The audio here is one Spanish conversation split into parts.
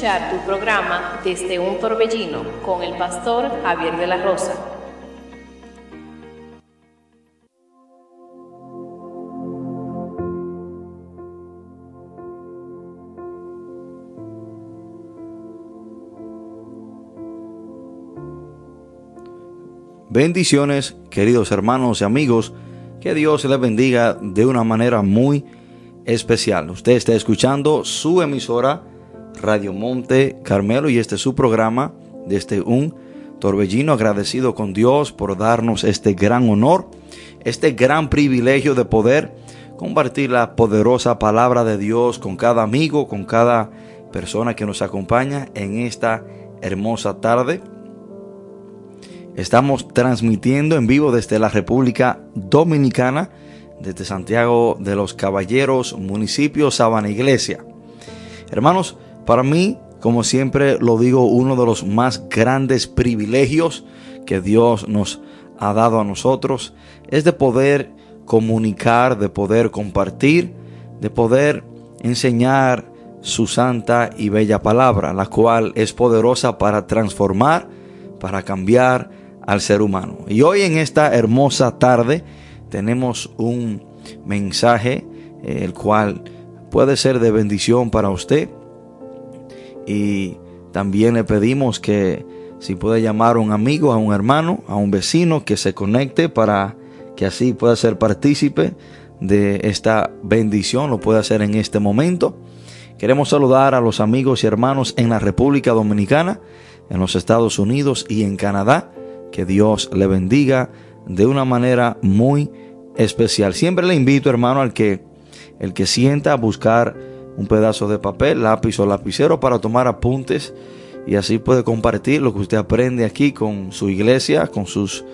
tu programa Desde un Torbellino con el pastor Javier de la Rosa. Bendiciones, queridos hermanos y amigos. Que Dios les bendiga de una manera muy especial. Usted está escuchando su emisora Radio Monte Carmelo y este es su programa desde un torbellino agradecido con Dios por darnos este gran honor, este gran privilegio de poder compartir la poderosa palabra de Dios con cada amigo, con cada persona que nos acompaña en esta hermosa tarde Estamos transmitiendo en vivo desde la República Dominicana, desde Santiago de los Caballeros, municipio Sabana Iglesia. Hermanos, para mí, como siempre lo digo, uno de los más grandes privilegios que Dios nos ha dado a nosotros es de poder comunicar, de poder compartir, de poder enseñar su santa y bella palabra, la cual es poderosa para transformar, para cambiar, al ser humano. Y hoy en esta hermosa tarde tenemos un mensaje eh, el cual puede ser de bendición para usted. Y también le pedimos que si puede llamar a un amigo, a un hermano, a un vecino que se conecte para que así pueda ser partícipe de esta bendición, lo puede hacer en este momento. Queremos saludar a los amigos y hermanos en la República Dominicana, en los Estados Unidos y en Canadá. Que Dios le bendiga de una manera muy especial. Siempre le invito, hermano, al que el que sienta a buscar un pedazo de papel, lápiz o lapicero para tomar apuntes y así puede compartir lo que usted aprende aquí con su iglesia, con sus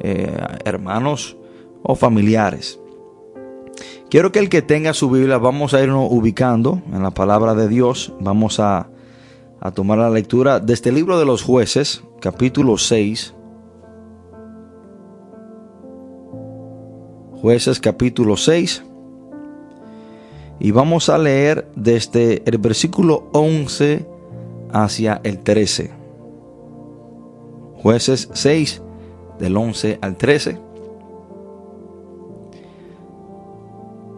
eh, hermanos o familiares. Quiero que el que tenga su Biblia, vamos a irnos ubicando en la palabra de Dios. Vamos a, a tomar la lectura de este libro de los jueces, capítulo 6. Jueces capítulo 6. Y vamos a leer desde el versículo 11 hacia el 13. Jueces 6, del 11 al 13.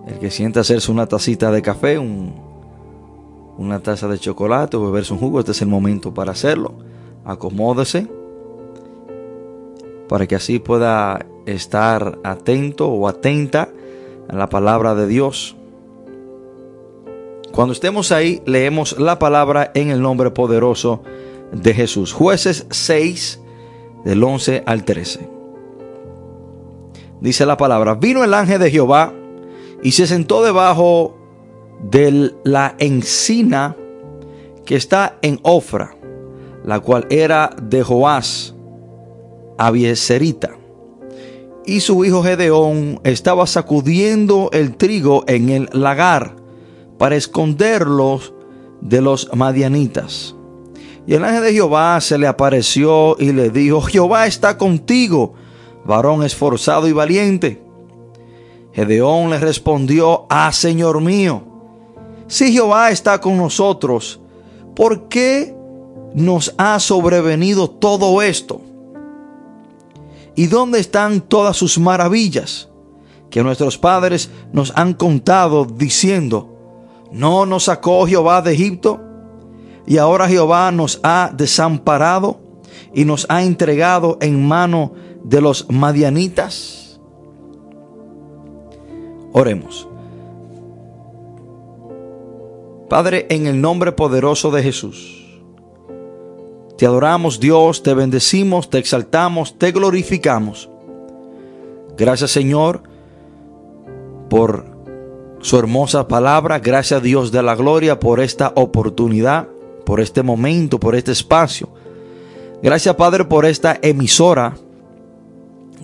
El que sienta hacerse una tacita de café, una taza de chocolate o beberse un jugo, este es el momento para hacerlo. Acomódese para que así pueda estar atento o atenta a la palabra de Dios. Cuando estemos ahí, leemos la palabra en el nombre poderoso de Jesús. Jueces 6, del 11 al 13. Dice la palabra, vino el ángel de Jehová y se sentó debajo de la encina que está en Ofra, la cual era de Joás, Abieserita y su hijo Gedeón estaba sacudiendo el trigo en el lagar para esconderlos de los madianitas. Y el ángel de Jehová se le apareció y le dijo, Jehová está contigo, varón esforzado y valiente. Gedeón le respondió, ah, Señor mío, si Jehová está con nosotros, ¿por qué nos ha sobrevenido todo esto? ¿Y dónde están todas sus maravillas que nuestros padres nos han contado diciendo, no nos sacó Jehová de Egipto? Y ahora Jehová nos ha desamparado y nos ha entregado en mano de los madianitas. Oremos. Padre, en el nombre poderoso de Jesús. Te adoramos Dios, te bendecimos, te exaltamos, te glorificamos. Gracias Señor por su hermosa palabra. Gracias Dios de la gloria por esta oportunidad, por este momento, por este espacio. Gracias Padre por esta emisora.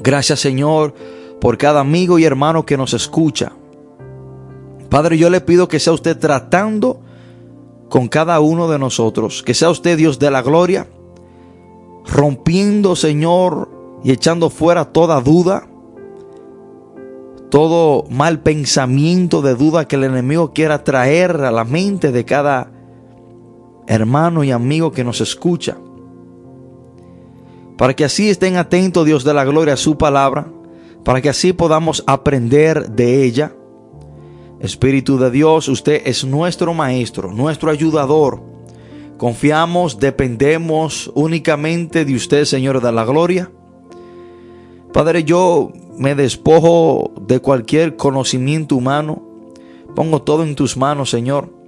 Gracias Señor por cada amigo y hermano que nos escucha. Padre, yo le pido que sea usted tratando con cada uno de nosotros. Que sea usted Dios de la gloria, rompiendo, Señor, y echando fuera toda duda, todo mal pensamiento de duda que el enemigo quiera traer a la mente de cada hermano y amigo que nos escucha. Para que así estén atentos, Dios de la gloria, a su palabra, para que así podamos aprender de ella. Espíritu de Dios, usted es nuestro maestro, nuestro ayudador. Confiamos, dependemos únicamente de usted, Señor de la gloria. Padre, yo me despojo de cualquier conocimiento humano. Pongo todo en tus manos, Señor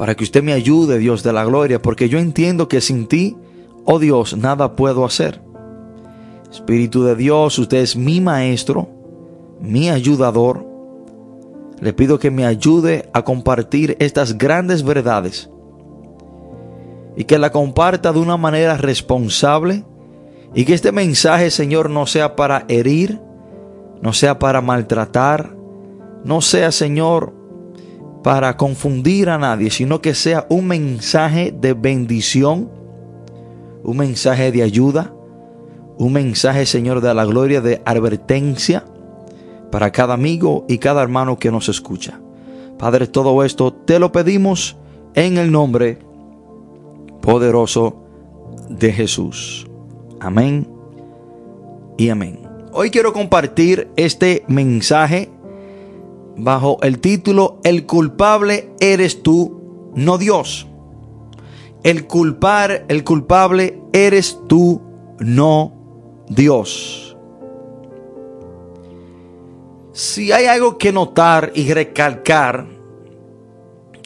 para que usted me ayude, Dios de la gloria, porque yo entiendo que sin ti, oh Dios, nada puedo hacer. Espíritu de Dios, usted es mi maestro, mi ayudador. Le pido que me ayude a compartir estas grandes verdades y que la comparta de una manera responsable y que este mensaje, Señor, no sea para herir, no sea para maltratar, no sea, Señor, para confundir a nadie, sino que sea un mensaje de bendición, un mensaje de ayuda, un mensaje, Señor, de la gloria, de advertencia para cada amigo y cada hermano que nos escucha. Padre, todo esto te lo pedimos en el nombre poderoso de Jesús. Amén y amén. Hoy quiero compartir este mensaje bajo el título El culpable eres tú, no Dios. El culpar, el culpable eres tú, no Dios. Si hay algo que notar y recalcar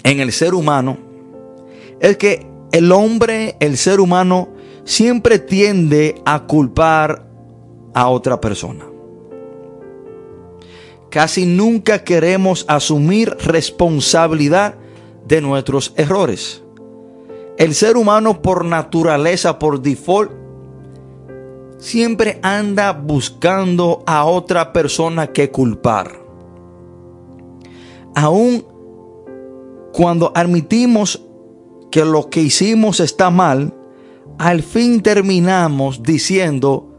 en el ser humano, es que el hombre, el ser humano, siempre tiende a culpar a otra persona. Casi nunca queremos asumir responsabilidad de nuestros errores. El ser humano por naturaleza, por default, siempre anda buscando a otra persona que culpar. Aún cuando admitimos que lo que hicimos está mal, al fin terminamos diciendo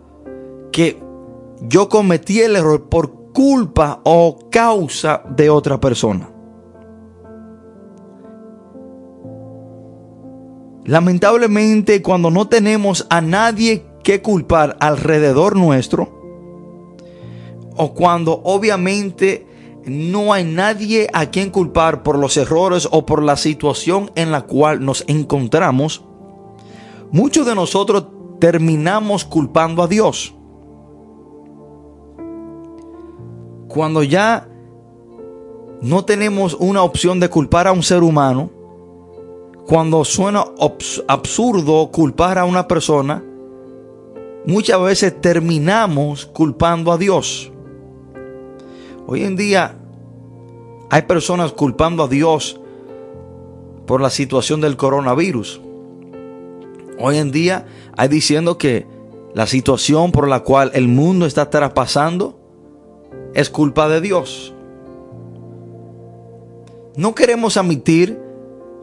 que yo cometí el error por culpa o causa de otra persona. Lamentablemente cuando no tenemos a nadie que culpar alrededor nuestro, o cuando obviamente no hay nadie a quien culpar por los errores o por la situación en la cual nos encontramos, muchos de nosotros terminamos culpando a Dios. Cuando ya no tenemos una opción de culpar a un ser humano, cuando suena absurdo culpar a una persona, muchas veces terminamos culpando a Dios. Hoy en día hay personas culpando a Dios por la situación del coronavirus. Hoy en día hay diciendo que la situación por la cual el mundo está traspasando es culpa de Dios. No queremos admitir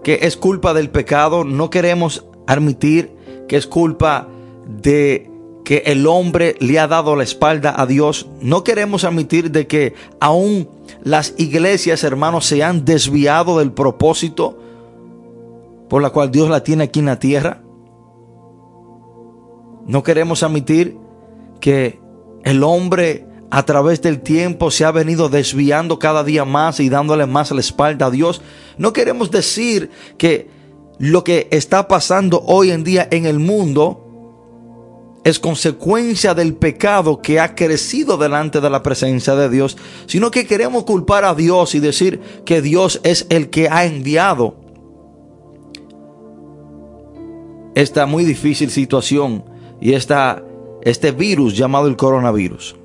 que es culpa del pecado, no queremos admitir que es culpa de que el hombre le ha dado la espalda a Dios. No queremos admitir de que aún las iglesias, hermanos, se han desviado del propósito por la cual Dios la tiene aquí en la tierra. No queremos admitir que el hombre a través del tiempo se ha venido desviando cada día más y dándole más la espalda a Dios. No queremos decir que lo que está pasando hoy en día en el mundo es consecuencia del pecado que ha crecido delante de la presencia de Dios, sino que queremos culpar a Dios y decir que Dios es el que ha enviado esta muy difícil situación y esta, este virus llamado el coronavirus.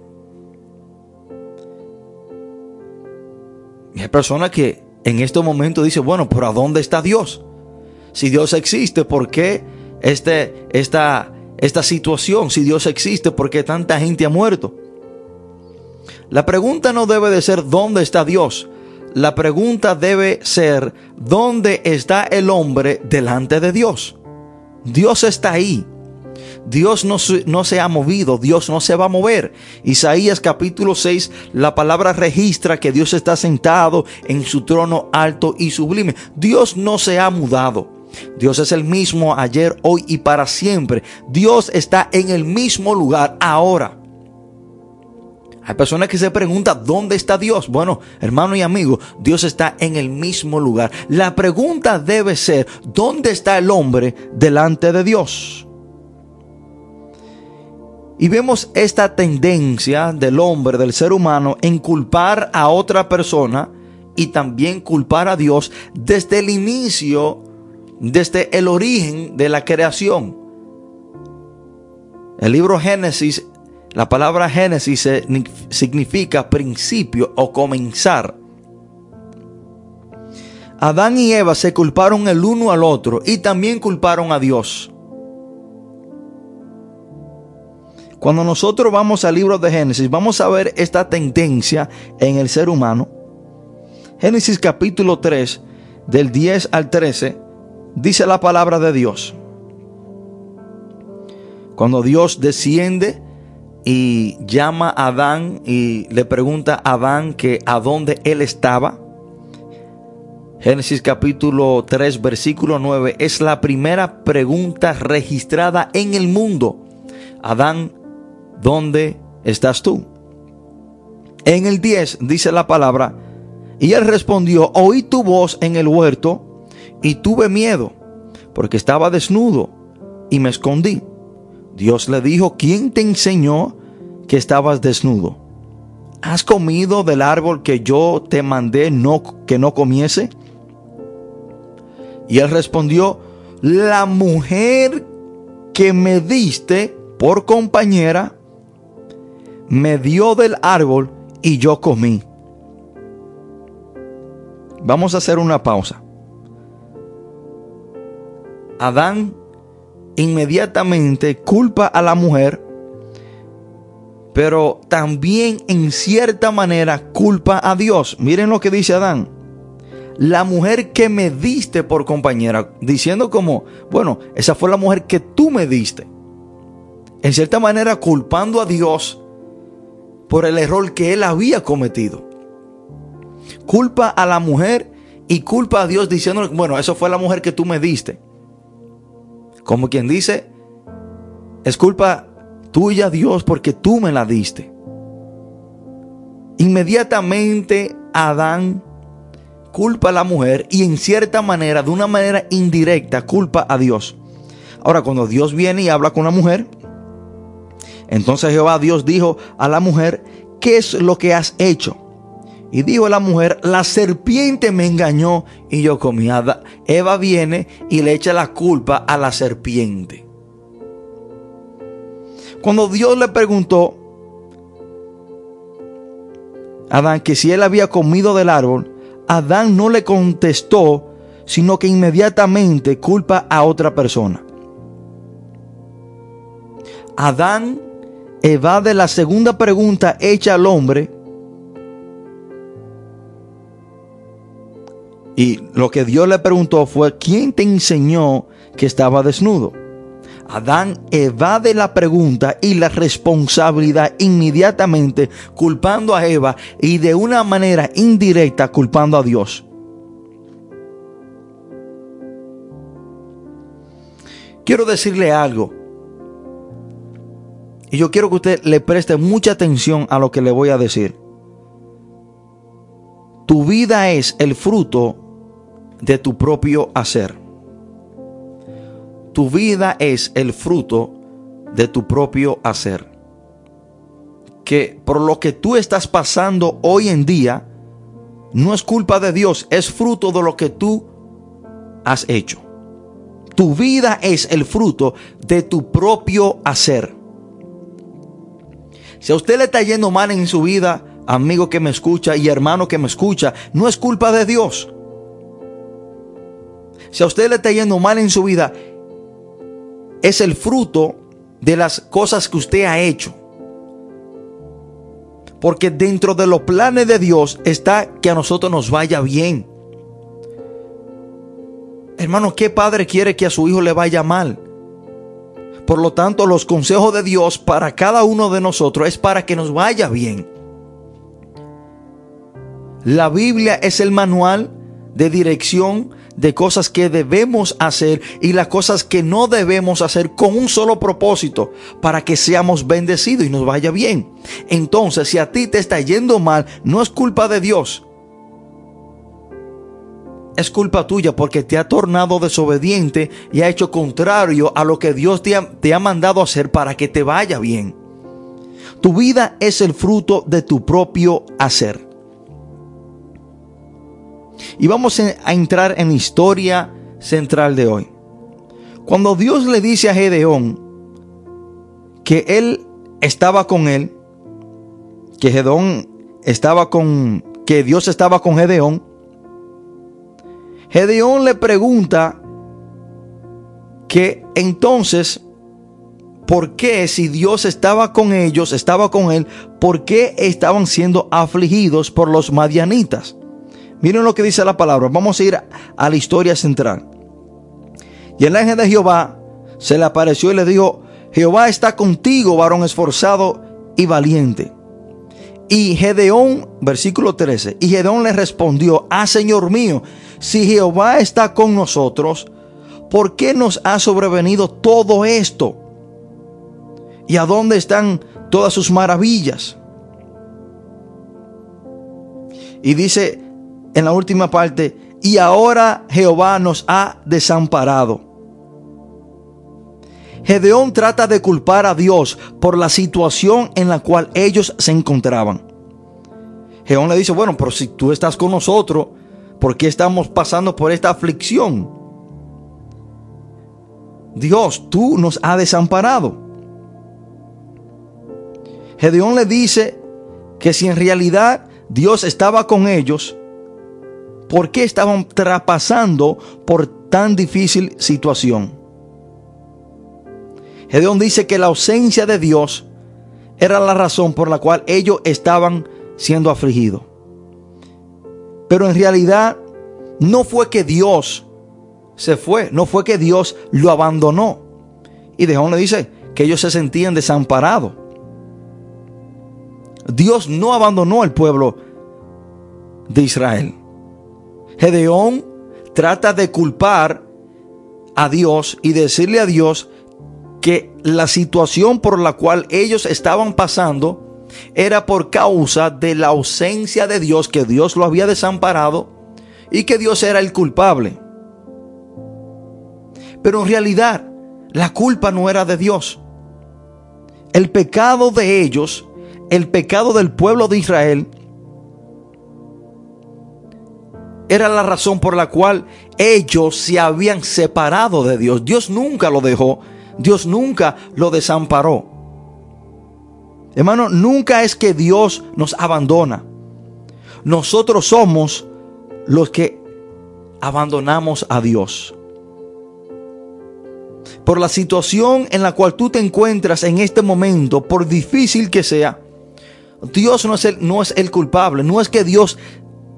Y hay personas que en este momento dicen, bueno, pero ¿a dónde está Dios? Si Dios existe, ¿por qué este, esta, esta situación? Si Dios existe, ¿por qué tanta gente ha muerto? La pregunta no debe de ser ¿dónde está Dios? La pregunta debe ser ¿dónde está el hombre delante de Dios? Dios está ahí. Dios no, no, se ha movido, Dios no se va a mover. Isaías capítulo 6, la palabra registra que Dios está sentado en su trono alto y sublime. Dios no se ha mudado. Dios es el mismo ayer, hoy y para siempre. Dios está en el mismo lugar ahora. Hay personas que se preguntan, ¿dónde está Dios? Bueno, hermano y amigo, Dios está en el mismo lugar. La pregunta debe ser, ¿dónde está el hombre delante de Dios? Y vemos esta tendencia del hombre, del ser humano, en culpar a otra persona y también culpar a Dios desde el inicio desde el origen de la creación. El libro Génesis, la palabra Génesis significa principio o comenzar. Adán y Eva se culparon el uno al otro y también culparon a Dios. Cuando nosotros vamos al libro de Génesis, vamos a ver esta tendencia en el ser humano. Génesis capítulo 3, del 10 al 13, dice la palabra de Dios. Cuando Dios desciende y llama a Adán y le pregunta a Adán que a dónde él estaba. Génesis capítulo 3 versículo 9 es la primera pregunta registrada en el mundo. Adán, ¿dónde estás tú? En el 10 dice la palabra, y él respondió, oí tu voz en el huerto y tuve miedo, porque estaba desnudo y me escondí. Dios le dijo, ¿quién te enseñó que estabas desnudo? ¿Has comido del árbol que yo te mandé no, que no comiese? Y él respondió, la mujer que me diste por compañera me dio del árbol y yo comí. Vamos a hacer una pausa. Adán inmediatamente culpa a la mujer, pero también en cierta manera culpa a Dios. Miren lo que dice Adán. La mujer que me diste por compañera, diciendo como, bueno, esa fue la mujer que tú me diste. En cierta manera culpando a Dios por el error que él había cometido. Culpa a la mujer y culpa a Dios diciendo, bueno, eso fue la mujer que tú me diste. Como quien dice, es culpa tuya Dios porque tú me la diste. Inmediatamente Adán culpa a la mujer y en cierta manera, de una manera indirecta, culpa a Dios. Ahora, cuando Dios viene y habla con la mujer, entonces Jehová Dios dijo a la mujer, ¿qué es lo que has hecho? Y dijo la mujer, la serpiente me engañó y yo comí. Eva viene y le echa la culpa a la serpiente. Cuando Dios le preguntó a Adán que si él había comido del árbol, Adán no le contestó, sino que inmediatamente culpa a otra persona. Adán evade la segunda pregunta hecha al hombre Y lo que Dios le preguntó fue, ¿quién te enseñó que estaba desnudo? Adán evade la pregunta y la responsabilidad inmediatamente culpando a Eva y de una manera indirecta culpando a Dios. Quiero decirle algo. Y yo quiero que usted le preste mucha atención a lo que le voy a decir. Tu vida es el fruto de tu propio hacer. Tu vida es el fruto de tu propio hacer. Que por lo que tú estás pasando hoy en día, no es culpa de Dios, es fruto de lo que tú has hecho. Tu vida es el fruto de tu propio hacer. Si a usted le está yendo mal en su vida, amigo que me escucha y hermano que me escucha, no es culpa de Dios. Si a usted le está yendo mal en su vida, es el fruto de las cosas que usted ha hecho. Porque dentro de los planes de Dios está que a nosotros nos vaya bien. Hermano, ¿qué padre quiere que a su hijo le vaya mal? Por lo tanto, los consejos de Dios para cada uno de nosotros es para que nos vaya bien. La Biblia es el manual de dirección de cosas que debemos hacer y las cosas que no debemos hacer con un solo propósito, para que seamos bendecidos y nos vaya bien. Entonces, si a ti te está yendo mal, no es culpa de Dios. Es culpa tuya porque te ha tornado desobediente y ha hecho contrario a lo que Dios te ha, te ha mandado hacer para que te vaya bien. Tu vida es el fruto de tu propio hacer. Y vamos a entrar en la historia central de hoy. Cuando Dios le dice a Gedeón que él estaba con él, que Gedeón estaba con, que Dios estaba con Gedeón, Gedeón le pregunta que entonces, ¿por qué si Dios estaba con ellos, estaba con él, por qué estaban siendo afligidos por los madianitas? Miren lo que dice la palabra. Vamos a ir a la historia central. Y el ángel de Jehová se le apareció y le dijo, Jehová está contigo, varón esforzado y valiente. Y Gedeón, versículo 13, y Gedeón le respondió, ah Señor mío, si Jehová está con nosotros, ¿por qué nos ha sobrevenido todo esto? ¿Y a dónde están todas sus maravillas? Y dice en la última parte, y ahora Jehová nos ha desamparado. Gedeón trata de culpar a Dios por la situación en la cual ellos se encontraban. Gedeón le dice, bueno, pero si tú estás con nosotros, ¿por qué estamos pasando por esta aflicción? Dios, tú nos has desamparado. Gedeón le dice que si en realidad Dios estaba con ellos, ¿Por qué estaban traspasando por tan difícil situación? Gedeón dice que la ausencia de Dios era la razón por la cual ellos estaban siendo afligidos. Pero en realidad no fue que Dios se fue, no fue que Dios lo abandonó. Y Gedeón le dice que ellos se sentían desamparados. Dios no abandonó al pueblo de Israel. Gedeón trata de culpar a Dios y decirle a Dios que la situación por la cual ellos estaban pasando era por causa de la ausencia de Dios, que Dios lo había desamparado y que Dios era el culpable. Pero en realidad la culpa no era de Dios. El pecado de ellos, el pecado del pueblo de Israel, era la razón por la cual ellos se habían separado de Dios. Dios nunca lo dejó, Dios nunca lo desamparó. Hermano, nunca es que Dios nos abandona. Nosotros somos los que abandonamos a Dios. Por la situación en la cual tú te encuentras en este momento, por difícil que sea, Dios no es el, no es el culpable. No es que Dios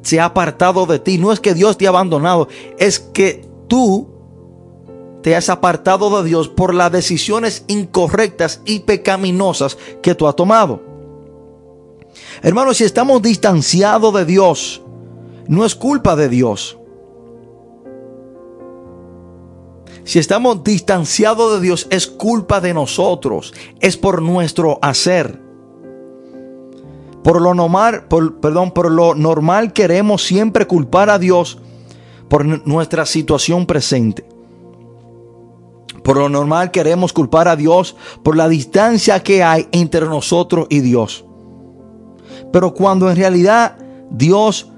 se ha apartado de ti. No es que Dios te ha abandonado, es que tú te has apartado de Dios por las decisiones incorrectas y pecaminosas que tú has tomado. Hermanos, si estamos distanciados de Dios, no es culpa de Dios. Si estamos distanciados de Dios, es culpa de nosotros, es por nuestro hacer. Por lo normal, perdón, por lo normal queremos siempre culpar a Dios por nuestra situación presente. Por lo normal queremos culpar a Dios por la distancia que hay entre nosotros y Dios. Pero cuando en realidad Dios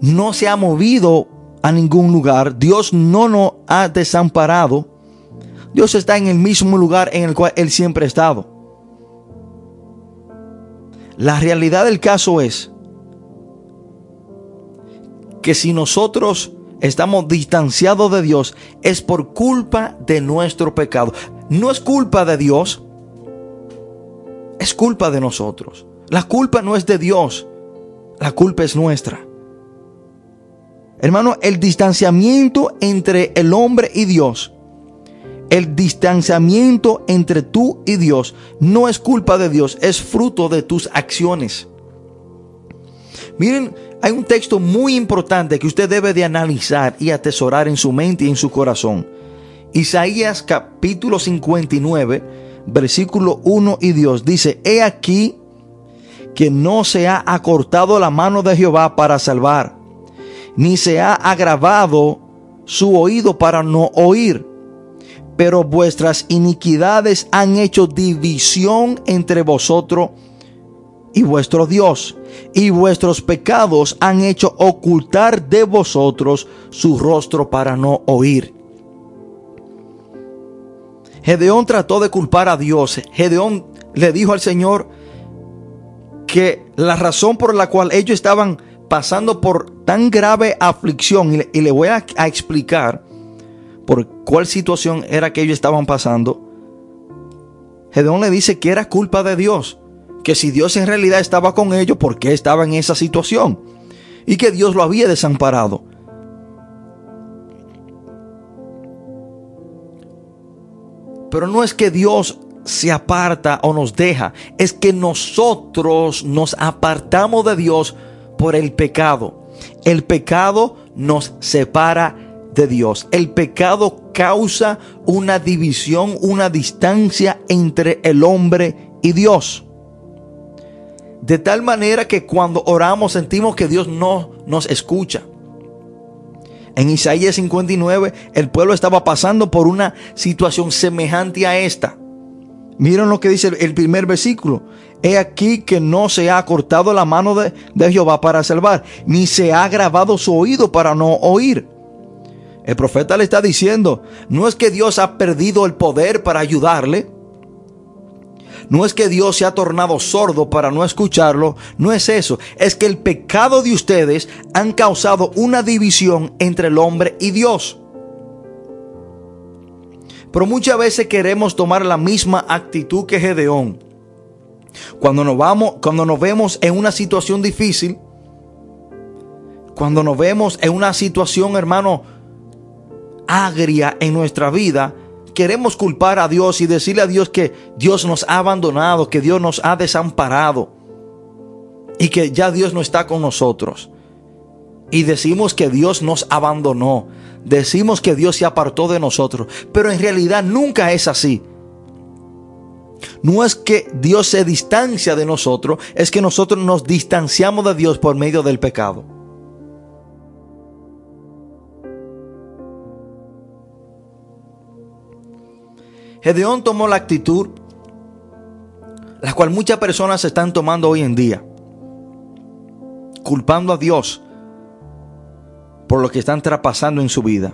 no se ha movido a ningún lugar, Dios no nos ha desamparado, Dios está en el mismo lugar en el cual Él siempre ha estado. La realidad del caso es que si nosotros estamos distanciados de Dios es por culpa de nuestro pecado. No es culpa de Dios, es culpa de nosotros. La culpa no es de Dios, la culpa es nuestra. Hermano, el distanciamiento entre el hombre y Dios el distanciamiento entre tú y Dios no es culpa de Dios, es fruto de tus acciones. Miren, hay un texto muy importante que usted debe de analizar y atesorar en su mente y en su corazón. Isaías capítulo 59, versículo 1 y Dios dice, he aquí que no se ha acortado la mano de Jehová para salvar, ni se ha agravado su oído para no oír. Pero vuestras iniquidades han hecho división entre vosotros y vuestro Dios, y vuestros pecados han hecho ocultar de vosotros su rostro para no oír. Gedeón trató de culpar a Dios. Gedeón le dijo al Señor que la razón por la cual ellos estaban pasando por tan grave aflicción, y le, voy a, a explicar por cuál situación era que ellos estaban pasando, Gedeón le dice que era culpa de Dios que si Dios en realidad estaba con ellos, ¿por qué estaba en esa situación? Y que Dios lo había desamparado. Pero no es que Dios se aparta o nos deja, es que nosotros nos apartamos de Dios por el pecado. El pecado nos separa de Dios. El pecado causa una división, una distancia entre el hombre y Dios. De tal manera que cuando oramos sentimos que Dios no nos escucha. En Isaías 59 el pueblo estaba pasando por una situación semejante a esta. Miren lo que dice el primer versículo. He aquí que no se ha cortado la mano de, de, Jehová para salvar, ni se ha grabado su oído para no oír. El profeta le está diciendo, no es que Dios ha perdido el poder para ayudarle, no es que Dios se ha tornado sordo para no escucharlo, no es eso, es que el pecado de ustedes han causado una división entre el hombre y Dios. Pero muchas veces queremos tomar la misma actitud que Gedeón. Cuando nos vamos, cuando nos vemos en una situación difícil, cuando nos vemos en una situación, hermano, agria en nuestra vida, queremos culpar a Dios y decirle a Dios que Dios nos ha abandonado, que Dios nos ha desamparado y que ya Dios no está con nosotros. Y decimos que Dios nos abandonó, decimos que Dios se apartó de nosotros, pero en realidad nunca es así. No es que Dios se distancia de nosotros, es que nosotros nos distanciamos de Dios por medio del pecado. Gedeón tomó la actitud, la cual muchas personas están tomando hoy en día, culpando a Dios por lo que están traspasando en su vida.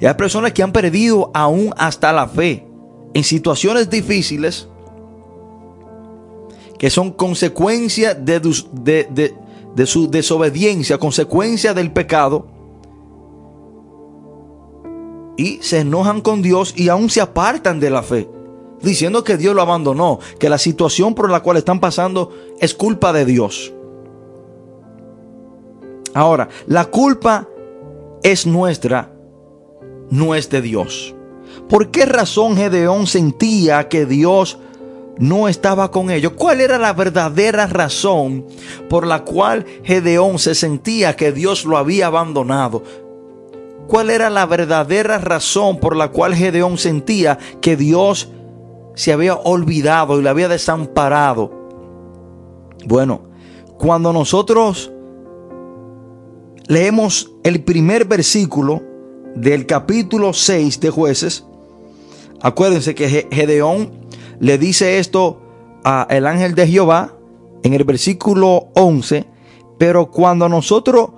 Y hay personas que han perdido aún hasta la fe en situaciones difíciles que son consecuencia de, de, de su desobediencia, consecuencia del pecado y se enojan con Dios y aún se apartan de la fe, diciendo que Dios lo abandonó, que la situación por la cual están pasando es culpa de Dios. Ahora, la culpa es nuestra, no es de Dios. ¿Por qué razón Gedeón sentía que Dios no estaba con ellos? ¿Cuál era la verdadera razón por la cual Gedeón se sentía que Dios lo había abandonado? Cuál era la verdadera razón por la cual Gedeón sentía que Dios se había olvidado y le había desamparado. Bueno, cuando nosotros leemos el primer versículo del capítulo 6 de jueces, acuérdense que Gedeón le dice esto a el ángel de Jehová en el versículo 11, pero cuando nosotros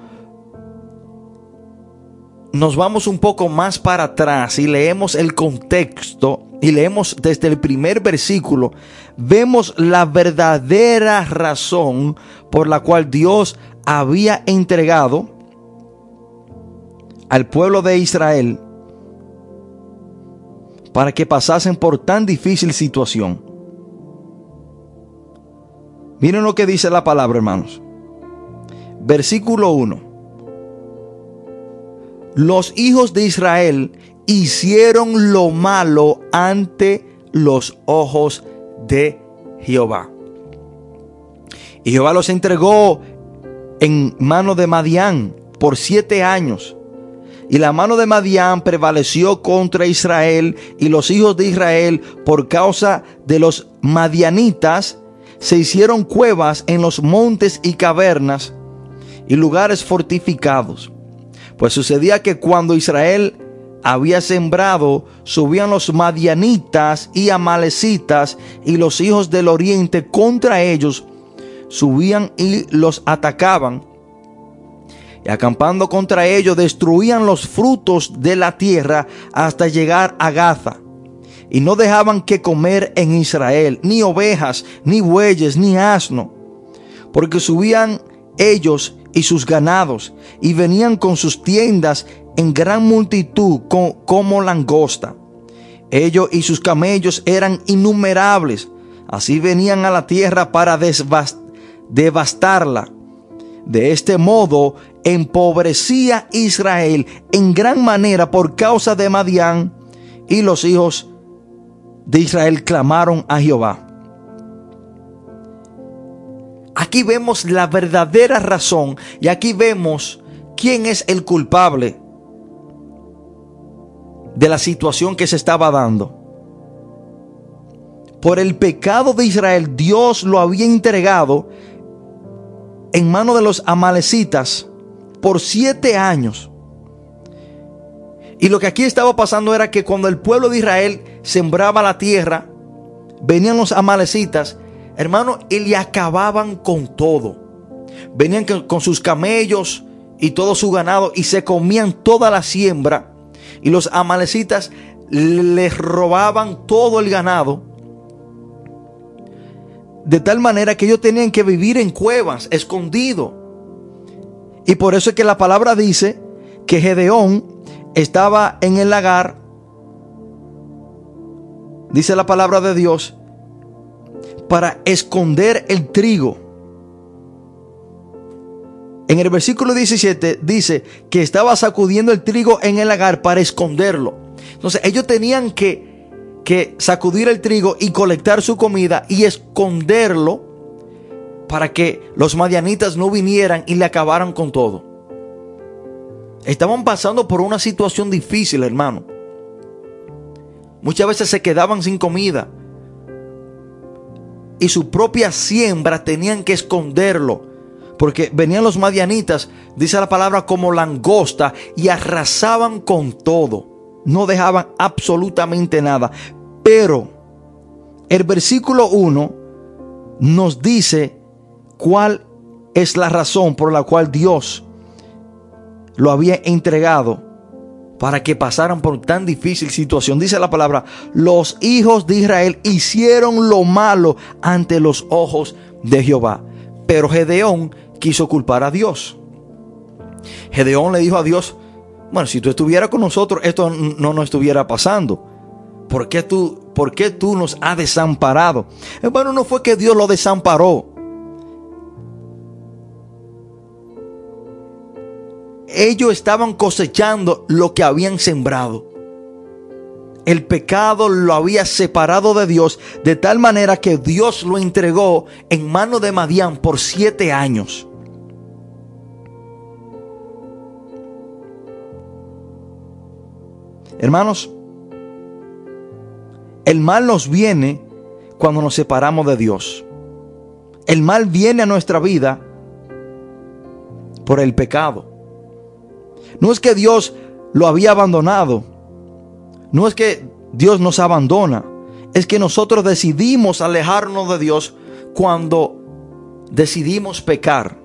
nos vamos un poco más para atrás y leemos el contexto y leemos desde el primer versículo, vemos la verdadera razón por la cual Dios había entregado al pueblo de Israel para que pasasen por tan difícil situación. Miren lo que dice la palabra, hermanos. Versículo 1 los hijos de Israel hicieron lo malo ante los ojos de Jehová. Y Jehová los entregó en mano de Madián por siete años. Y la mano de Madián prevaleció contra Israel y los hijos de Israel por causa de los madianitas se hicieron cuevas en los montes y cavernas y lugares fortificados. Pues sucedía que cuando Israel había sembrado, subían los madianitas y amalecitas y los hijos del oriente contra ellos, subían y los atacaban. Y acampando contra ellos, destruían los frutos de la tierra hasta llegar a Gaza y no dejaban que comer en Israel, ni ovejas, ni bueyes, ni asno, porque subían ellos y sus ganados, y venían con sus tiendas en gran multitud como langosta. Ellos y sus camellos eran innumerables, así venían a la tierra para devastarla. De este modo empobrecía Israel en gran manera por causa de Madián y los hijos de Israel clamaron a Jehová. Aquí vemos la verdadera razón y aquí vemos quién es el culpable de la situación que se estaba dando. Por el pecado de Israel, Dios lo había entregado en manos de los amalecitas por siete años. Y lo que aquí estaba pasando era que cuando el pueblo de Israel sembraba la tierra, venían los amalecitas, hermano, y le acababan con todo. Venían con sus camellos y todo su ganado y se comían toda la siembra. Y los amalecitas les robaban todo el ganado. De tal manera que ellos tenían que vivir en cuevas, escondidos. Y por eso es que la palabra dice que Gedeón estaba en el lagar, dice la palabra de Dios, para esconder el trigo. En el versículo 17 dice que estaba sacudiendo el trigo en el lagar para esconderlo. Entonces ellos tenían que, que sacudir el trigo y colectar su comida y esconderlo para que los madianitas no vinieran y le acabaran con todo. Estaban pasando por una situación difícil, hermano. Muchas veces se quedaban sin comida. Y su propia siembra tenían que esconderlo. Porque venían los madianitas, dice la palabra, como langosta y arrasaban con todo. No dejaban absolutamente nada. Pero el versículo 1 nos dice cuál es la razón por la cual Dios lo había entregado para que pasaran por tan difícil situación. Dice la palabra, los hijos de Israel hicieron lo malo ante los ojos de Jehová. Pero Gedeón quiso culpar a Dios. Gedeón le dijo a Dios, bueno, si tú estuvieras con nosotros, esto no nos estuviera pasando. ¿Por qué tú, por qué tú nos has desamparado? Bueno, no fue que Dios lo desamparó. Ellos estaban cosechando lo que habían sembrado. El pecado lo había separado de Dios de tal manera que Dios lo entregó en mano de Madián por siete años. Hermanos, el mal nos viene cuando nos separamos de Dios. El mal viene a nuestra vida por el pecado. No es que Dios lo había abandonado. No es que Dios nos abandona. Es que nosotros decidimos alejarnos de Dios cuando decidimos pecar.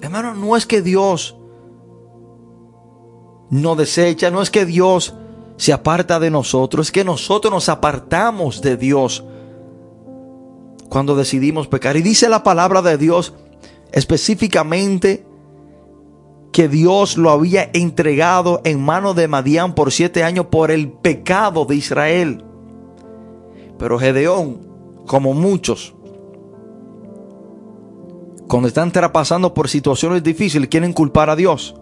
Hermano, no es que Dios no desecha, no es que Dios se aparta de nosotros, es que nosotros nos apartamos de Dios cuando decidimos pecar. Y dice la palabra de Dios específicamente que Dios lo había entregado en manos de Madián por siete años por el pecado de Israel. Pero Gedeón, como muchos, cuando están traspasando por situaciones difíciles, quieren culpar a Dios.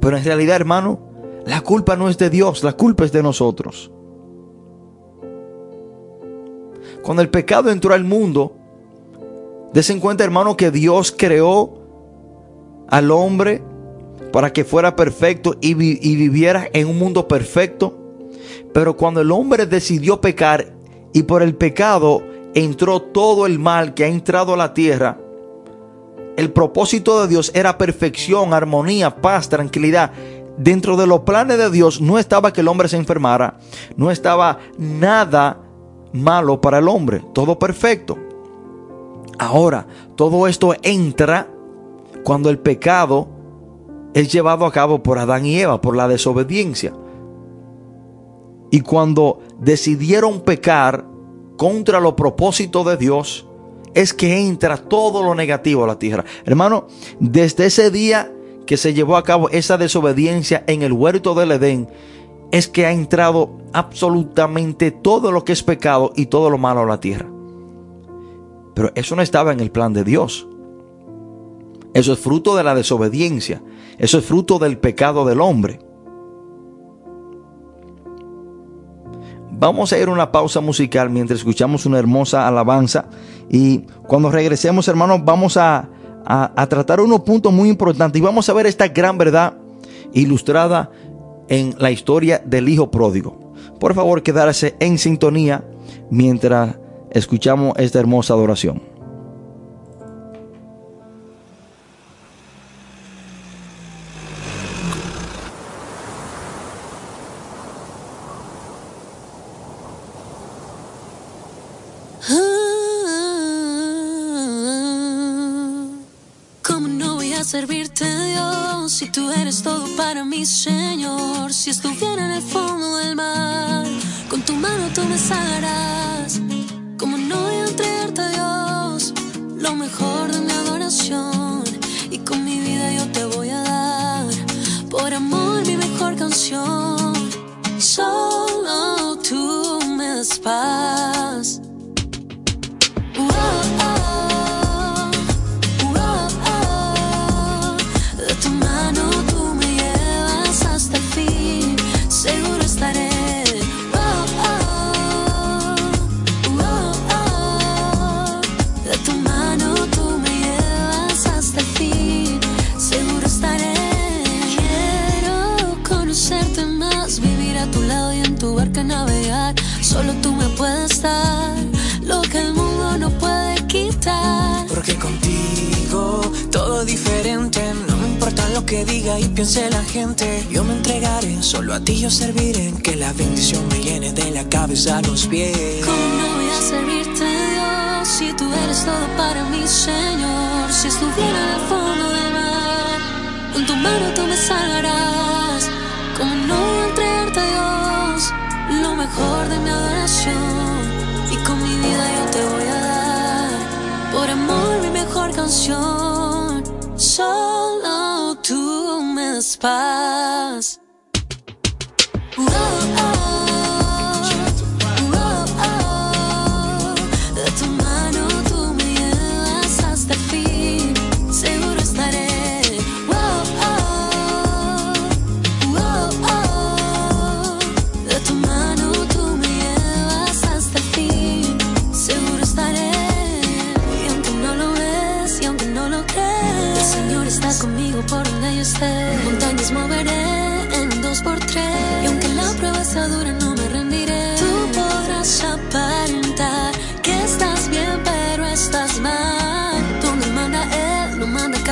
Pero en realidad, hermano, la culpa no es de Dios, la culpa es de nosotros. Cuando el pecado entró al mundo, Desen cuenta, hermano, que Dios creó al hombre para que fuera perfecto y, y, viviera en un mundo perfecto. Pero cuando el hombre decidió pecar y por el pecado entró todo el mal que ha entrado a la tierra, el propósito de Dios era perfección, armonía, paz, tranquilidad. Dentro de los planes de Dios no estaba que el hombre se enfermara, no estaba nada malo para el hombre, todo perfecto. Ahora, todo esto entra cuando el pecado es llevado a cabo por Adán y Eva, por la desobediencia. Y cuando decidieron pecar contra los propósitos de Dios, es que entra todo lo negativo a la tierra. Hermano, desde ese día que se llevó a cabo esa desobediencia en el huerto del Edén, es que ha entrado absolutamente todo lo que es pecado y todo lo malo a la tierra. Pero eso no estaba en el plan de Dios. Eso es fruto de la desobediencia. Eso es fruto del pecado del hombre. Vamos a ir a una pausa musical mientras escuchamos una hermosa alabanza. Y cuando regresemos, hermanos, vamos a, a, tratar unos puntos muy importantes. Y vamos a ver esta gran verdad ilustrada en la historia del Hijo Pródigo. Por favor, quedarse en sintonía mientras escuchamos esta hermosa adoración. ¿Cómo no voy a servirte Dios si tú eres todo para mí, Señor? Si estuviera en el fondo del mar, con tu mano tú me sanarás lo mejor de mi adoración y con mi vida yo te voy a dar por amor mi mejor canción. Solo tú me das paz. Piense la gente. Yo me entregaré, solo a ti yo serviré. Que la bendición me llene de la cabeza a los pies. ¿Cómo no voy a servirte, Dios? Si tú eres todo para mí, Señor. Si estuviera en el fondo del mar, con tu mano tú me salvarás. ¿Cómo no voy a entregarte, Dios? lo mejor de mi adoración y con mi vida yo te voy a dar por amor mi mejor canción. Tú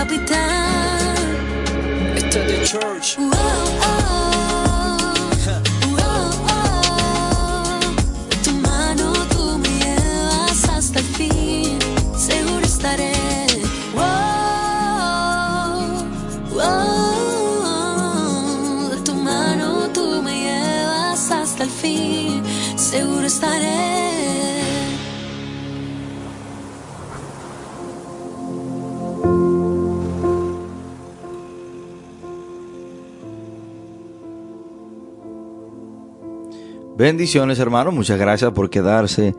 manda capitán. Esto es de church. tu Bendiciones hermano, muchas gracias por quedarse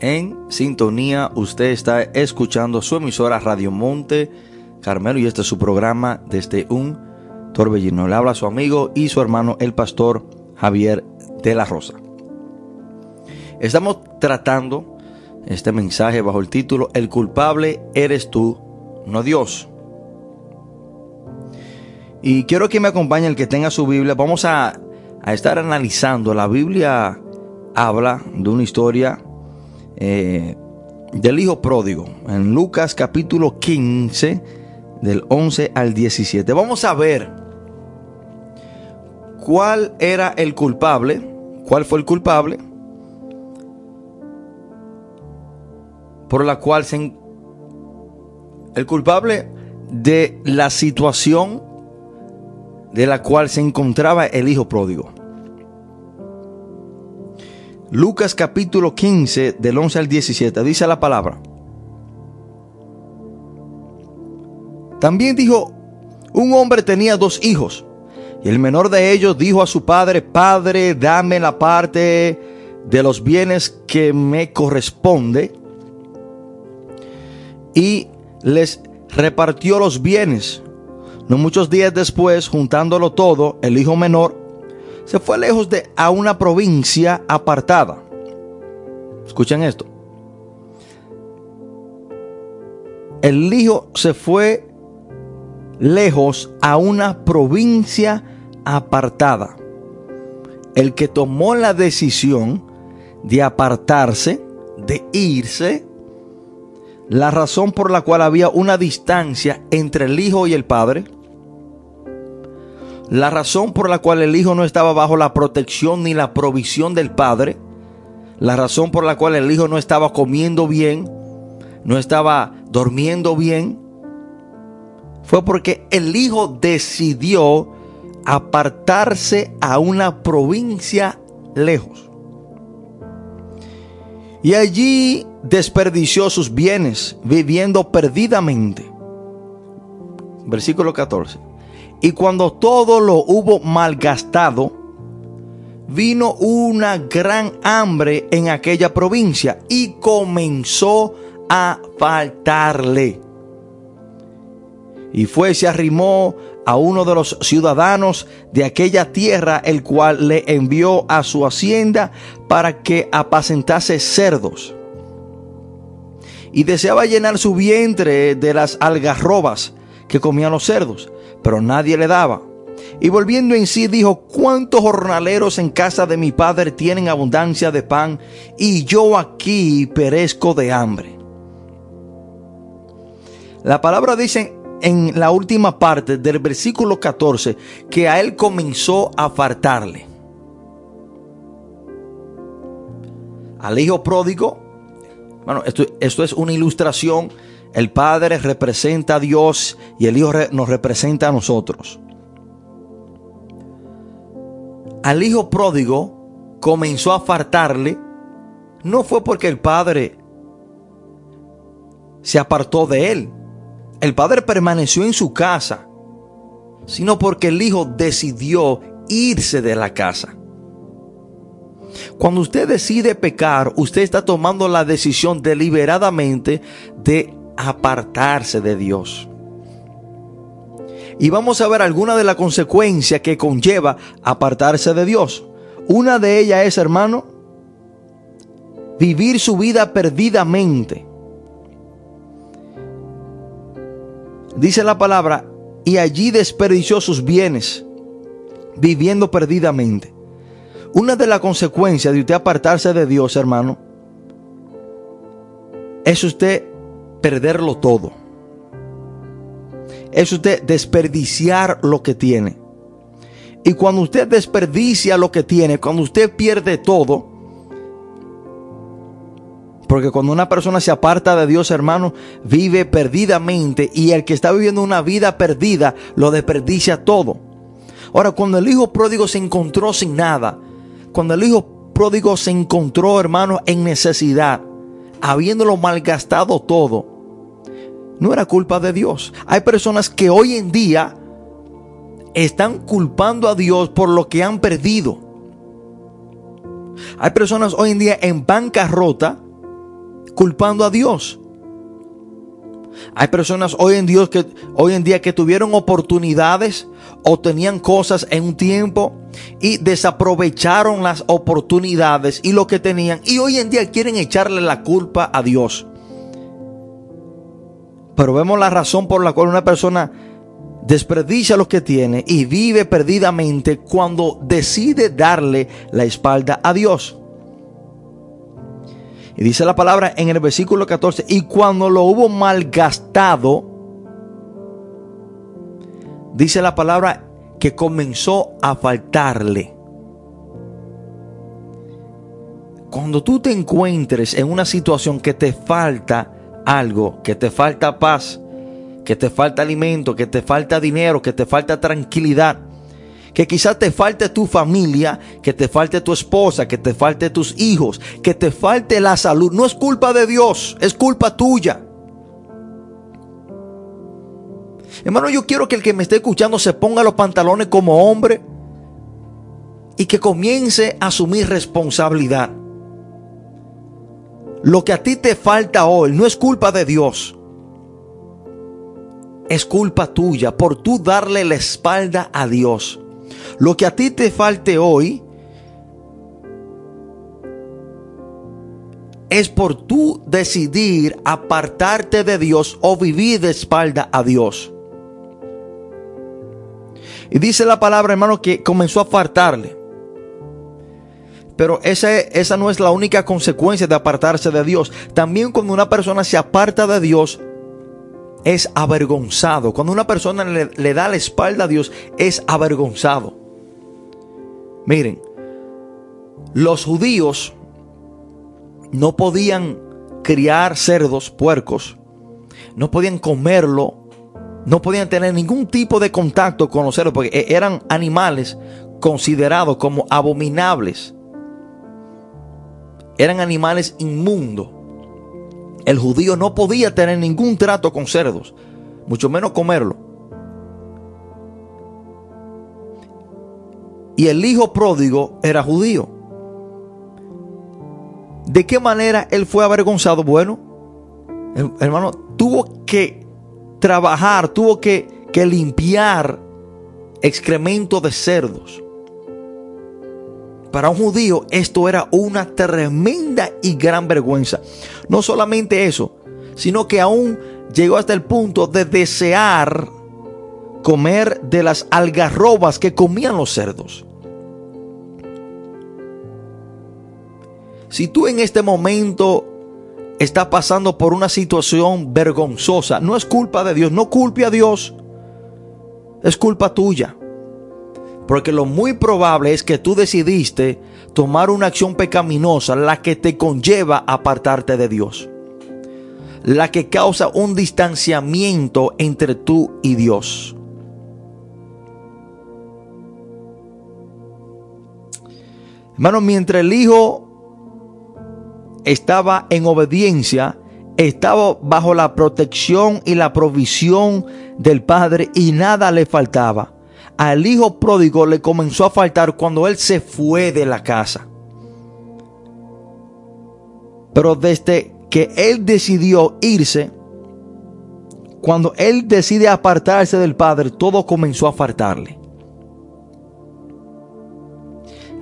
en sintonía. Usted está escuchando su emisora Radio Monte Carmelo y este es su programa desde un torbellino. Le habla su amigo y su hermano el pastor Javier de la Rosa. Estamos tratando este mensaje bajo el título El culpable eres tú, no Dios. Y quiero que me acompañe el que tenga su Biblia. Vamos a, estar analizando. La Biblia habla de una historia eh, del hijo pródigo. En Lucas capítulo 15, del 11 al 17. Vamos a ver cuál era el culpable, cuál fue el culpable por la cual se... El culpable de la situación de la cual se encontraba el hijo pródigo. Lucas capítulo 15 del 11 al 17 dice la palabra. También dijo, un hombre tenía dos hijos, y el menor de ellos dijo a su padre, Padre, dame la parte de los bienes que me corresponde. Y les repartió los bienes. No muchos días después, juntándolo todo, el hijo menor se fue lejos de a una provincia apartada. Escuchen esto. El hijo se fue lejos a una provincia apartada. El que tomó la decisión de apartarse, de irse, la razón por la cual había una distancia entre el hijo y el padre, la razón por la cual el hijo no estaba bajo la protección ni la provisión del padre, la razón por la cual el hijo no estaba comiendo bien, no estaba durmiendo bien, fue porque el hijo decidió apartarse a una provincia lejos. Y allí desperdició sus bienes, viviendo perdidamente. Versículo 14. Y cuando todo lo hubo malgastado, vino una gran hambre en aquella provincia y comenzó a faltarle y fue se arrimó a uno de los ciudadanos de aquella tierra, el cual le envió a su hacienda para que apacentase cerdos. Y deseaba llenar su vientre de las algarrobas que comían los cerdos, pero nadie le daba. Y volviendo en sí dijo, ¿cuántos jornaleros en casa de mi padre tienen abundancia de pan y yo aquí perezco de hambre? La palabra dice en la última parte del versículo 14 que a él comenzó a faltarle. Al hijo pródigo, bueno, esto, esto es una ilustración. El Padre representa a Dios y el Hijo nos representa a nosotros. Al hijo pródigo comenzó a faltarle, no fue porque el Padre se apartó de él, el padre permaneció en su casa, sino porque el hijo decidió irse de la casa. Cuando usted decide pecar, usted está tomando la decisión deliberadamente de apartarse de Dios. Y vamos a ver alguna de las consecuencias que conlleva apartarse de Dios. Una de ellas es, hermano, vivir su vida perdidamente. Dice la palabra, y allí desperdició sus bienes, viviendo perdidamente. Una de las consecuencias de usted apartarse de Dios, hermano, es usted perderlo todo. Es usted desperdiciar lo que tiene. Y cuando usted desperdicia lo que tiene, cuando usted pierde todo, porque cuando una persona se aparta de Dios, hermano, vive perdidamente y el que está viviendo una vida perdida lo desperdicia todo. Ahora, cuando el hijo pródigo se encontró sin nada, cuando el hijo pródigo se encontró, hermano, en necesidad, habiéndolo malgastado todo, no era culpa de Dios. Hay personas que hoy en día están culpando a Dios por lo que han perdido. Hay personas hoy en día en bancarrota culpando a Dios. Hay personas hoy en, Dios que, hoy en día que tuvieron oportunidades o tenían cosas en un tiempo y desaprovecharon las oportunidades y lo que tenían y hoy en día quieren echarle la culpa a Dios. Pero vemos la razón por la cual una persona desperdicia lo que tiene y vive perdidamente cuando decide darle la espalda a Dios. Y dice la palabra en el versículo 14, y cuando lo hubo malgastado, dice la palabra que comenzó a faltarle. Cuando tú te encuentres en una situación que te falta algo, que te falta paz, que te falta alimento, que te falta dinero, que te falta tranquilidad, que quizás te falte tu familia, que te falte tu esposa, que te falte tus hijos, que te falte la salud. No es culpa de Dios, es culpa tuya. Hermano, yo quiero que el que me esté escuchando se ponga los pantalones como hombre y que comience a asumir responsabilidad. Lo que a ti te falta hoy no es culpa de Dios es culpa tuya por tú darle la espalda a Dios. Lo que a ti te falte hoy es por tú decidir apartarte de Dios o vivir de espalda a Dios. Y dice la palabra, hermano, que comenzó a faltarle. Pero esa, esa no es la única consecuencia de apartarse de Dios. También cuando una persona se aparta de Dios, es avergonzado. Cuando una persona le, da la espalda a Dios, es avergonzado. Miren, los judíos no podían criar cerdos, puercos, no podían comerlo, no podían tener ningún tipo de contacto con los cerdos, porque e, eran animales considerados como abominables. Eran animales inmundos. El judío no podía tener ningún trato con cerdos, mucho menos comerlo. Y el hijo pródigo era judío. ¿De qué manera él fue avergonzado? Bueno, hermano, tuvo que trabajar, tuvo que, que limpiar excremento de cerdos. Para un judío esto era una tremenda y gran vergüenza. No solamente eso, sino que aún llegó hasta el punto de desear comer de las algarrobas que comían los cerdos. Si tú en este momento estás pasando por una situación vergonzosa, no es culpa de Dios, no culpe a Dios, es culpa tuya. Porque lo muy probable es que tú decidiste tomar una acción pecaminosa, la que te conlleva apartarte de Dios. La que causa un distanciamiento entre tú y Dios. Hermano, mientras el hijo estaba en obediencia, estaba bajo la protección y la provisión del Padre y nada le faltaba al hijo pródigo le comenzó a faltar cuando él se fue de la casa. Pero desde que él decidió irse, cuando él decide apartarse del padre, todo comenzó a faltarle.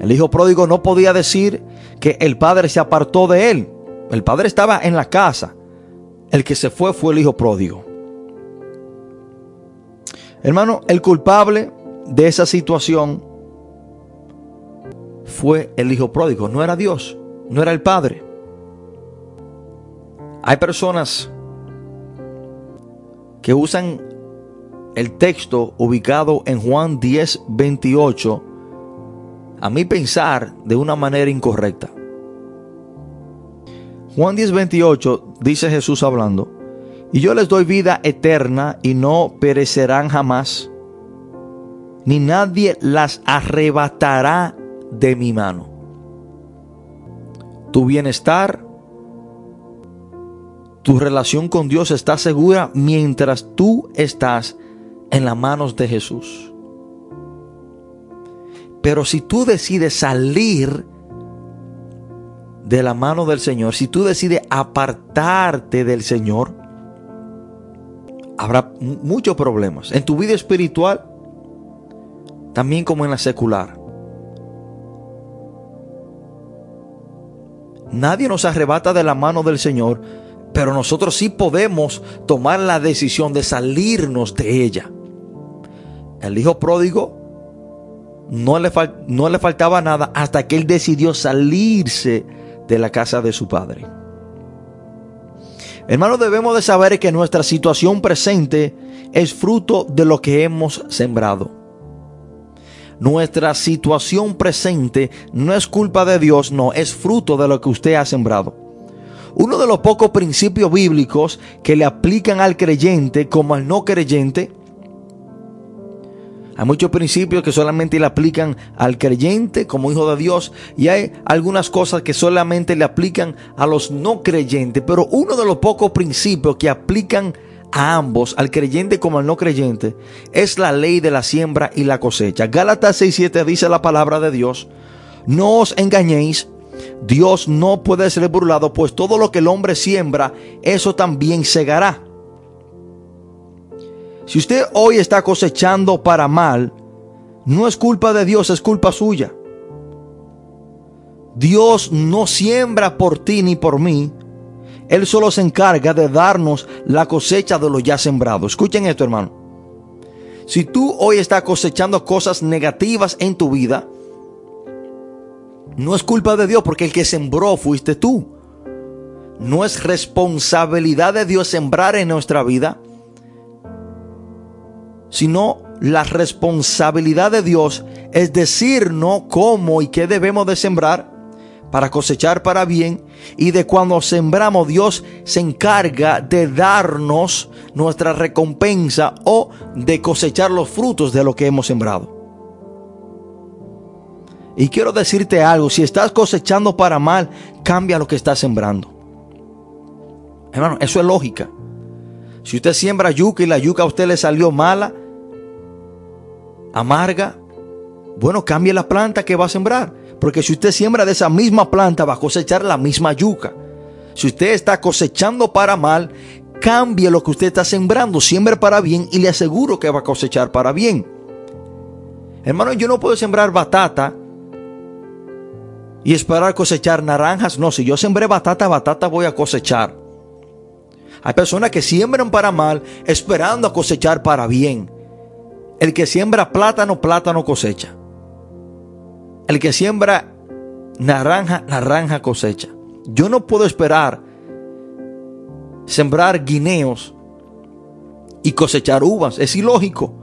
El hijo pródigo no podía decir que el padre se apartó de él. El padre estaba en la casa. El que se fue fue el hijo pródigo. Hermano, el culpable de esa situación fue el hijo pródigo, no era Dios, no era el Padre. Hay personas que usan el texto ubicado en Juan 10, 28, a mi pensar de una manera incorrecta. Juan 10, 28 dice Jesús hablando, y yo les doy vida eterna y no perecerán jamás ni nadie las arrebatará de mi mano. Tu bienestar, tu relación con Dios está segura mientras tú estás en las manos de Jesús. Pero si tú decides salir de la mano del Señor, si tú decides apartarte del Señor, habrá muchos problemas en tu vida espiritual, también como en la secular. Nadie nos arrebata de la mano del Señor, pero nosotros sí podemos tomar la decisión de salirnos de ella. El hijo pródigo no le, no le faltaba nada hasta que él decidió salirse de la casa de su padre. Hermanos, debemos de saber que nuestra situación presente es fruto de lo que hemos sembrado. Nuestra situación presente no es culpa de Dios, no, es fruto de lo que usted ha sembrado. Uno de los pocos principios bíblicos que le aplican al creyente como al no creyente hay muchos principios que solamente le aplican al creyente como hijo de Dios y hay algunas cosas que solamente le aplican a los no creyentes. Pero uno de los pocos principios que aplican a ambos, al creyente como al no creyente, es la ley de la siembra y la cosecha. Gálatas 6.7 dice la palabra de Dios, no os engañéis, Dios no puede ser burlado, pues todo lo que el hombre siembra, eso también segará. Si usted hoy está cosechando para mal, no es culpa de Dios, es culpa suya. Dios no siembra por ti ni por mí. Él solo se encarga de darnos la cosecha de lo ya sembrado. Escuchen esto, hermano. Si tú hoy estás cosechando cosas negativas en tu vida, no es culpa de Dios porque el que sembró fuiste tú. No es responsabilidad de Dios sembrar en nuestra vida sino la responsabilidad de Dios es decirnos cómo y qué debemos de sembrar para cosechar para bien y de cuando sembramos Dios se encarga de darnos nuestra recompensa o de cosechar los frutos de lo que hemos sembrado. Y quiero decirte algo, si estás cosechando para mal, cambia lo que estás sembrando. Hermano, eso es lógica. Si usted siembra yuca y la yuca a usted le salió mala, amarga, bueno, cambie la planta que va a sembrar. Porque si usted siembra de esa misma planta, va a cosechar la misma yuca. Si usted está cosechando para mal, cambie lo que usted está sembrando, siembre para bien y le aseguro que va a cosechar para bien. Hermano, yo no puedo sembrar batata y esperar cosechar naranjas. No, si yo sembré batata, batata voy a cosechar. Hay personas que siembran para mal esperando a cosechar para bien. El que siembra plátano, plátano cosecha. El que siembra naranja, naranja cosecha. Yo no puedo esperar sembrar guineos y cosechar uvas. Es ilógico.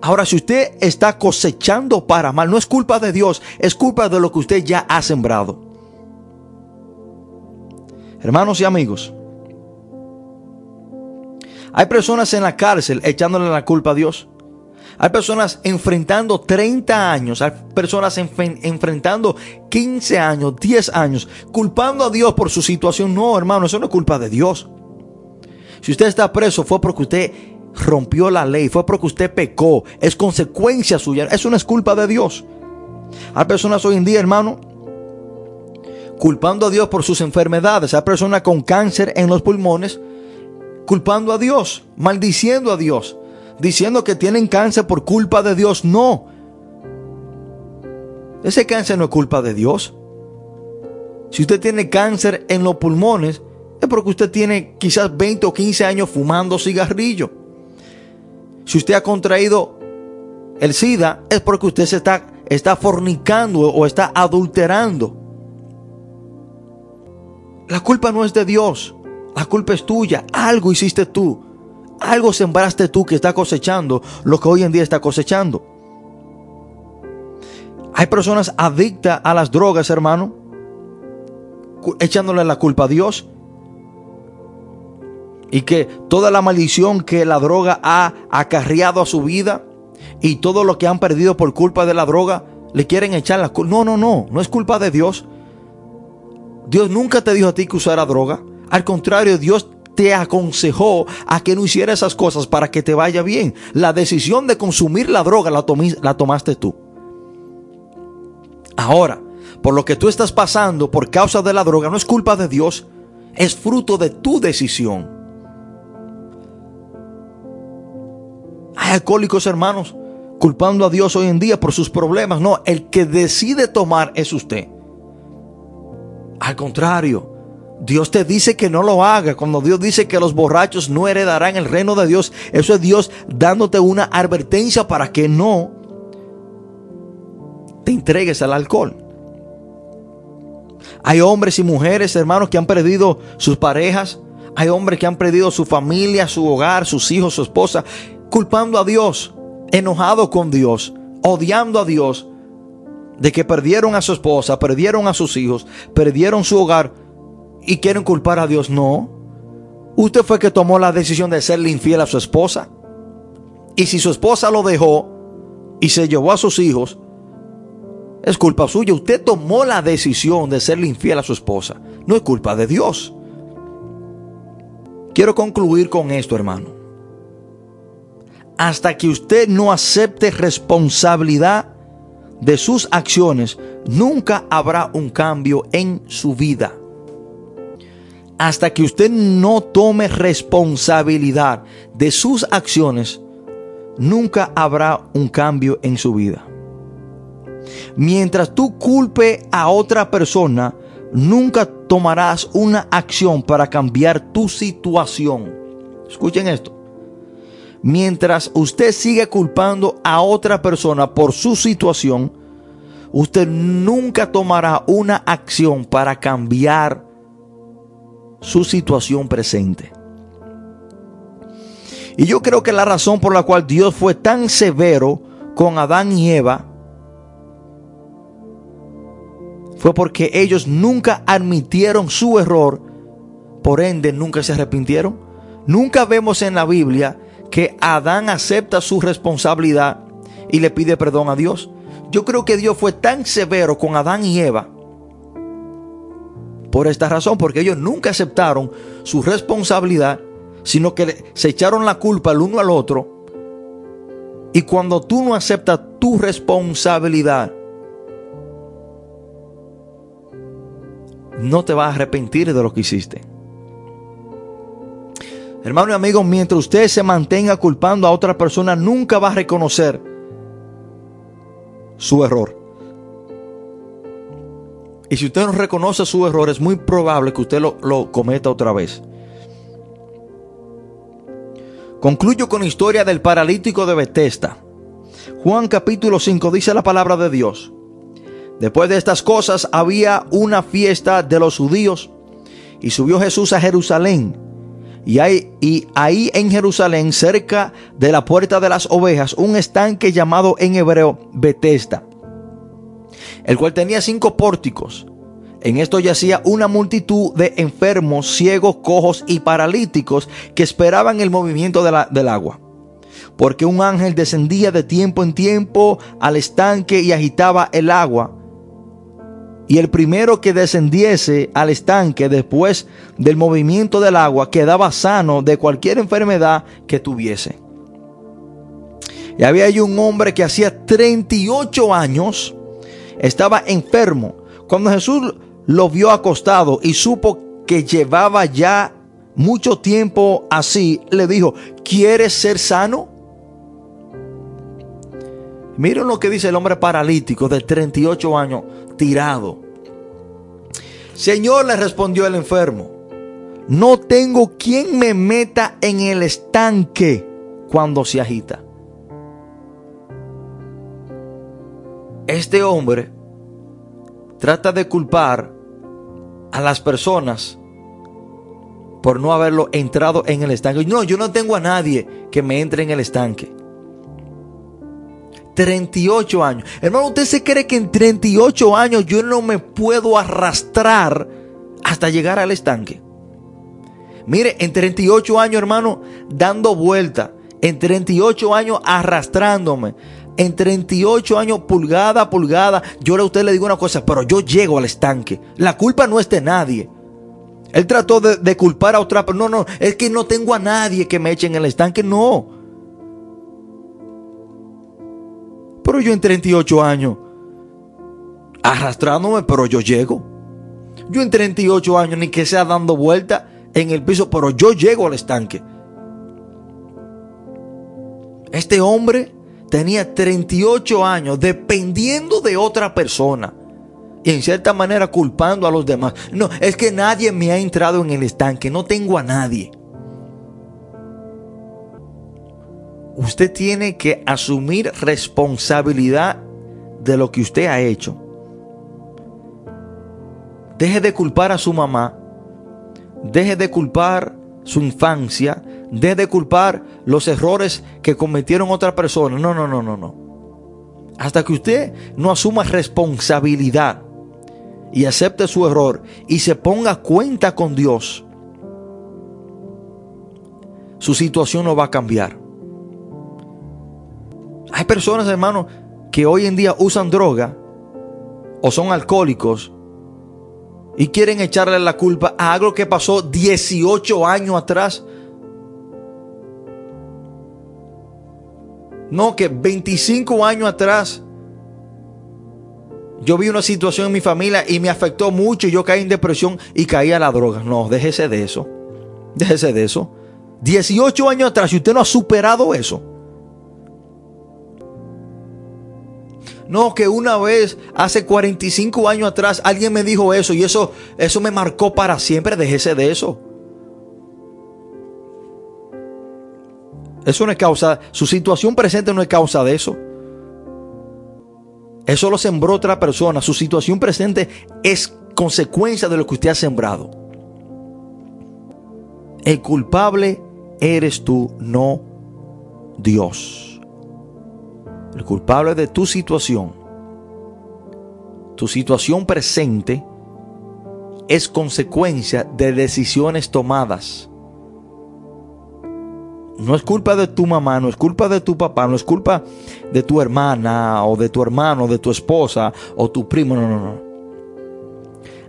Ahora, si usted está cosechando para mal, no es culpa de Dios, es culpa de lo que usted ya ha sembrado. Hermanos y amigos, hay personas en la cárcel echándole la culpa a Dios. Hay personas enfrentando 30 años, hay personas enfrentando 15 años, 10 años, culpando a Dios por su situación. No, hermano, eso no es culpa de Dios. Si usted está preso fue porque usted rompió la ley, fue porque usted pecó, es consecuencia suya, eso no es culpa de Dios. Hay personas hoy en día, hermano, culpando a Dios por sus enfermedades. Hay personas con cáncer en los pulmones culpando a Dios, maldiciendo a Dios, diciendo que tienen cáncer por culpa de Dios. No. Ese cáncer no es culpa de Dios. Si usted tiene cáncer en los pulmones, es porque usted tiene quizás 20 o 15 años fumando cigarrillo. Si usted ha contraído el SIDA, es porque usted se está, está fornicando o está adulterando. La culpa no es de Dios. La culpa es tuya. Algo hiciste tú. Algo sembraste tú que está cosechando lo que hoy en día está cosechando. Hay personas adictas a las drogas, hermano, echándole la culpa a Dios. Y que toda la maldición que la droga ha acarreado a su vida y todo lo que han perdido por culpa de la droga, le quieren echar la culpa. No, no, no, no es culpa de Dios. Dios nunca te dijo a ti que usara droga. Al contrario, Dios te aconsejó a que no hiciera esas cosas para que te vaya bien. La decisión de consumir la droga la, la tomaste tú. Ahora, por lo que tú estás pasando por causa de la droga, no es culpa de Dios, es fruto de tu decisión. Hay alcohólicos hermanos culpando a Dios hoy en día por sus problemas. No, el que decide tomar es usted. Al contrario, Dios te dice que no lo haga. Cuando Dios dice que los borrachos no heredarán el reino de Dios, eso es Dios dándote una advertencia para que no te entregues al alcohol. Hay hombres y mujeres, hermanos, que han perdido sus parejas. Hay hombres que han perdido su familia, su hogar, sus hijos, su esposa, culpando a Dios, enojado con Dios, odiando a Dios, de que perdieron a su esposa, perdieron a sus hijos, perdieron su hogar y quieren culpar a Dios. No. Usted fue que tomó la decisión de serle infiel a su esposa. Y si su esposa lo dejó y se llevó a sus hijos, es culpa suya. Usted tomó la decisión de serle infiel a su esposa. No es culpa de Dios. Quiero concluir con esto, hermano. Hasta que usted no acepte responsabilidad de sus acciones, nunca habrá un cambio en su vida. Hasta que usted no tome responsabilidad de sus acciones, nunca habrá un cambio en su vida. Mientras tú culpe a otra persona, nunca tomarás una acción para cambiar tu situación. Escuchen esto. Mientras usted sigue culpando a otra persona por su situación, usted nunca tomará una acción para cambiar su situación presente. Y yo creo que la razón por la cual Dios fue tan severo con Adán y Eva fue porque ellos nunca admitieron su error, por ende nunca se arrepintieron. Nunca vemos en la Biblia que Adán acepta su responsabilidad y le pide perdón a Dios. Yo creo que Dios fue tan severo con Adán y Eva por esta razón, porque ellos nunca aceptaron su responsabilidad, sino que se echaron la culpa el uno al otro. Y cuando tú no aceptas tu responsabilidad, no te vas a arrepentir de lo que hiciste. Hermano y amigo, mientras usted se mantenga culpando a otra persona, nunca va a reconocer su error. Y si usted no reconoce su error, es muy probable que usted lo, lo cometa otra vez. Concluyo con la historia del paralítico de Bethesda. Juan capítulo 5 dice la palabra de Dios. Después de estas cosas había una fiesta de los judíos y subió Jesús a Jerusalén. Y hay, y ahí en Jerusalén, cerca de la puerta de las ovejas, un estanque llamado en hebreo Betesda, el cual tenía cinco pórticos. En esto yacía una multitud de enfermos, ciegos, cojos y paralíticos que esperaban el movimiento del agua. Porque un ángel descendía de tiempo en tiempo al estanque y agitaba el agua y el primero que descendiese al estanque después del movimiento del agua quedaba sano de cualquier enfermedad que tuviese. Y había ahí un hombre que hacía 38 años estaba enfermo. Cuando Jesús lo vio acostado y supo que llevaba ya mucho tiempo así, le dijo, ¿quieres ser sano? Miren lo que dice el hombre paralítico de 38 años, tirado. Señor, le respondió el enfermo, no tengo quien me meta en el estanque cuando se agita. Este hombre trata de culpar a las personas por no haberlo entrado en el estanque. No, yo no tengo a nadie que me entre en el estanque. 38 años. Hermano, ¿usted se cree que en 38 años yo no me puedo arrastrar hasta llegar al estanque? Mire, en 38 años, hermano, dando vuelta. En 38 años arrastrándome. En 38 años, pulgada a pulgada. Yo a usted le digo una cosa, pero yo llego al estanque. La culpa no es de nadie. Él trató de, culpar a otra, pero no, no, es que no tengo a nadie que me eche en el estanque. No. Pero yo en 38 años arrastrándome, pero yo llego. Yo en 38 años ni que sea dando vuelta en el piso, pero yo llego al estanque. Este hombre tenía 38 años dependiendo de otra persona y en cierta manera culpando a los demás. No, es que nadie me ha entrado en el estanque, no tengo a nadie. Usted tiene que asumir responsabilidad de lo que usted ha hecho. Deje de culpar a su mamá. Deje de culpar su infancia. De culpar los errores que cometieron otras personas. No, no, no, no, no. Hasta que usted no asuma responsabilidad y acepte su error y se ponga cuenta con Dios, su situación no va a cambiar. Hay personas, hermanos, que hoy en día usan droga o son alcohólicos y quieren echarle la culpa a algo que pasó 18 años atrás. No, que 25 años atrás yo vi una situación en mi familia y me afectó mucho y yo caí en depresión y caí a la droga. No, déjese de eso. Déjese de eso. 18 años atrás y usted no ha superado eso. No, que una vez, hace 45 años atrás, alguien me dijo eso y eso, eso me marcó para siempre. Déjese de eso. Eso no es causa, su situación presente no es causa de eso. Eso lo sembró otra persona. Su situación presente es consecuencia de lo que usted ha sembrado. El culpable eres tú, no Dios. El culpable de tu situación, tu situación presente, es consecuencia de decisiones tomadas. No es culpa de tu mamá, no es culpa de tu papá, no es culpa de tu hermana o de tu hermano, de tu esposa o tu primo, no, no, no.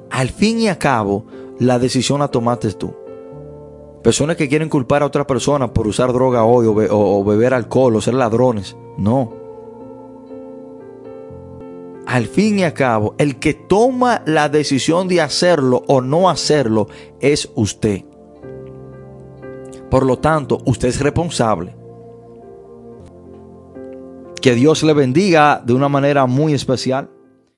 Al fin y al cabo, la decisión la tomaste tú. Personas que quieren culpar a otra persona por usar droga hoy o, beber alcohol o ser ladrones, no. Al fin y al cabo, el que toma la decisión de hacerlo o no hacerlo es usted. Por lo tanto, usted es responsable. Que Dios le bendiga de una manera muy especial.